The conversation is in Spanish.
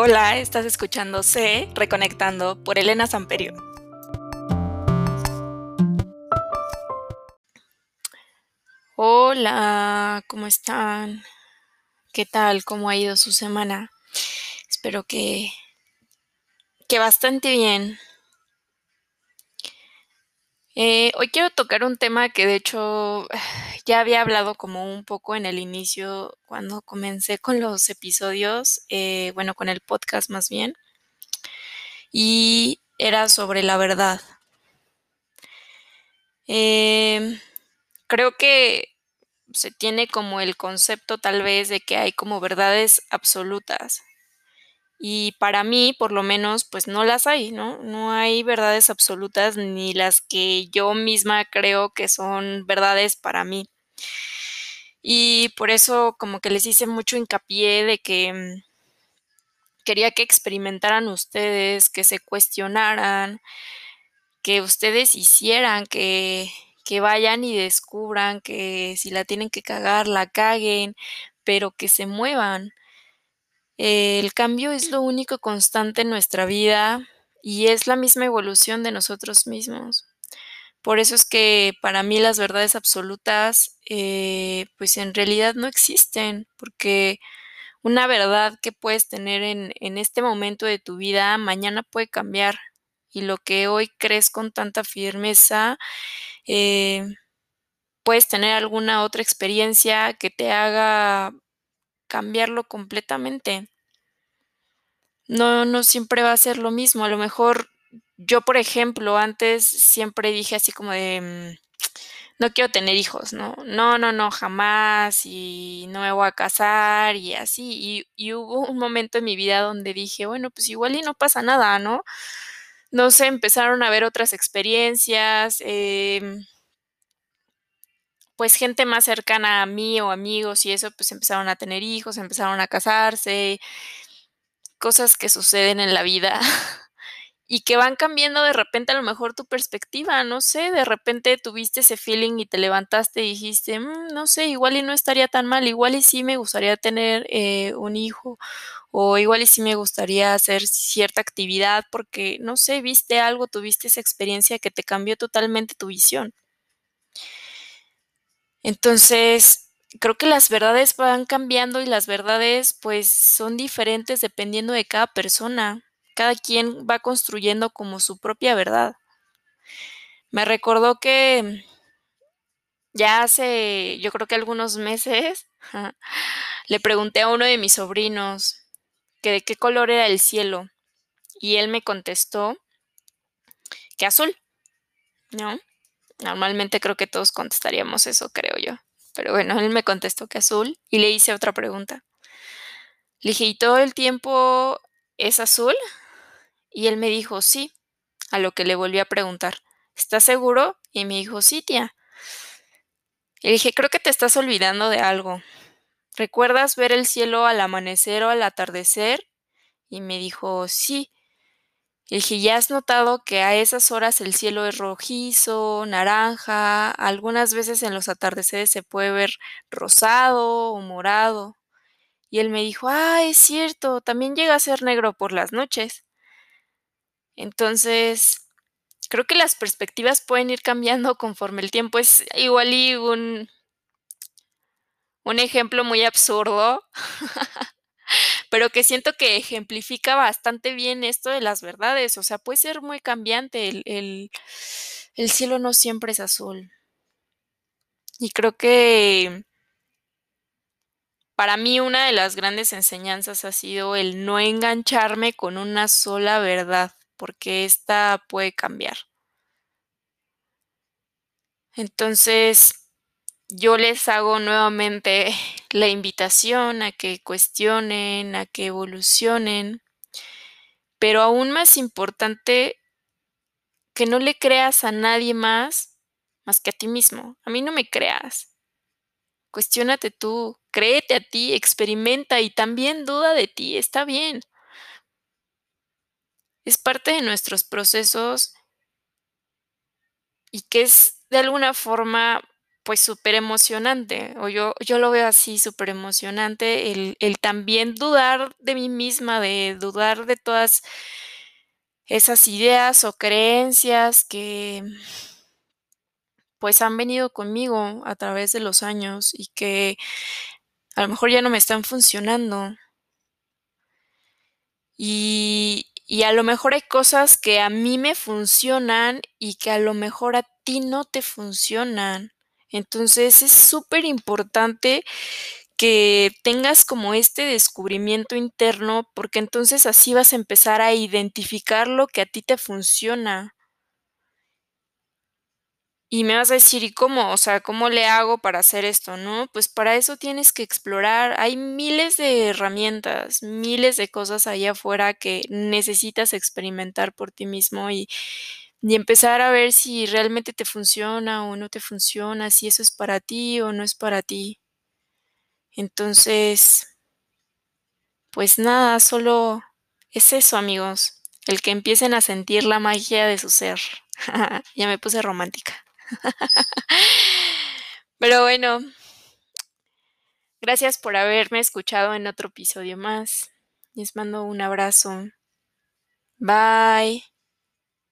Hola, estás escuchando C, Reconectando por Elena Samperio. Hola, ¿cómo están? ¿Qué tal? ¿Cómo ha ido su semana? Espero que, que bastante bien. Eh, hoy quiero tocar un tema que de hecho ya había hablado como un poco en el inicio cuando comencé con los episodios, eh, bueno, con el podcast más bien, y era sobre la verdad. Em, creo que se tiene como el concepto tal vez de que hay como verdades absolutas. Y para mí, por lo menos, pues no las hay, ¿no? No hay verdades absolutas ni las que yo misma creo que son verdades para mí. Y por eso como que les hice mucho hincapié de que mm, quería que experimentaran ustedes, que se cuestionaran, que ustedes hicieran, que, que vayan y descubran que si la tienen que cagar, la caguen, pero que se muevan. El cambio es lo único constante en nuestra vida y es la misma evolución de nosotros mismos. Por eso es que para mí las verdades absolutas, eh, pues en realidad no existen, porque una verdad que puedes tener en, en este momento de tu vida, mañana puede cambiar. Y lo que hoy crees con tanta firmeza, eh, puedes tener alguna otra experiencia que te haga cambiarlo completamente. No, no siempre va a ser lo mismo. A lo mejor yo, por ejemplo, antes siempre dije así como de, mm, no quiero tener hijos, ¿no? No, no, no, jamás y no me voy a casar y así. Y, y hubo un momento en mi vida donde dije, bueno, pues igual y no pasa nada, ¿no? No sé, empezaron a ver otras experiencias. Eh, pues gente más cercana a mí o amigos y eso, pues empezaron a tener hijos, empezaron a casarse, cosas que suceden en la vida y que van cambiando de repente a lo mejor tu perspectiva, no sé, de repente tuviste ese feeling y te levantaste y dijiste, mm, no sé, igual y no estaría tan mal, igual y sí me gustaría tener eh, un hijo o igual y sí me gustaría hacer cierta actividad porque, no sé, viste algo, tuviste esa experiencia que te cambió totalmente tu visión. Entonces, creo que las verdades van cambiando y las verdades pues son diferentes dependiendo de cada persona. Cada quien va construyendo como su propia verdad. Me recordó que ya hace, yo creo que algunos meses, le pregunté a uno de mis sobrinos que de qué color era el cielo y él me contestó que azul, ¿no? Normalmente creo que todos contestaríamos eso, creo yo. Pero bueno, él me contestó que azul y le hice otra pregunta. Le dije, ¿y todo el tiempo es azul? Y él me dijo, sí. A lo que le volví a preguntar, ¿estás seguro? Y me dijo, sí, tía. Le dije, creo que te estás olvidando de algo. ¿Recuerdas ver el cielo al amanecer o al atardecer? Y me dijo, sí. Le dije, ¿ya has notado que a esas horas el cielo es rojizo, naranja? Algunas veces en los atardeceres se puede ver rosado o morado. Y él me dijo, ah, es cierto, también llega a ser negro por las noches. Entonces, creo que las perspectivas pueden ir cambiando conforme el tiempo. Es igual y un, un ejemplo muy absurdo, pero que siento que ejemplifica bastante bien esto de las verdades. O sea, puede ser muy cambiante. El, el, el cielo no siempre es azul. Y creo que para mí una de las grandes enseñanzas ha sido el no engancharme con una sola verdad, porque esta puede cambiar. Entonces, yo les hago nuevamente la invitación a que cuestionen, a que evolucionen, pero aún más importante, que no le creas a nadie más más que a ti mismo. A mí no me creas. Cuestiónate tú, créete a ti, experimenta y también duda de ti, está bien. Es parte de nuestros procesos y que es de alguna forma pues, súper emocionante, o yo yo lo veo así, súper emocionante, el el también dudar de mí misma, de dudar de todas esas ideas o creencias que pues, han venido conmigo a través de los años y que a lo mejor ya no me están funcionando. Y y a lo mejor hay cosas que a mí me funcionan y que a lo mejor a ti no te funcionan. Entonces, es superimportante que tengas como este descubrimiento interno, porque entonces así vas a empezar a identificar lo que a ti te funciona. Y me vas a decir: "¿Y cómo? O sea, ¿cómo le hago para hacer esto?", ¿no? Pues, para eso tienes que explorar. Hay miles de herramientas, miles de cosas allá afuera que necesitas experimentar por ti mismo y y empezar a ver si realmente te funciona o no te funciona, si eso es para ti o no es para ti. Entonces pues nada, solo es eso, amigos, el que empiecen a sentir la magia de su ser. Ya me puse romántica. Pero bueno gracias por haberme escuchado en otro episodio más. Les mando un abrazo. Bye.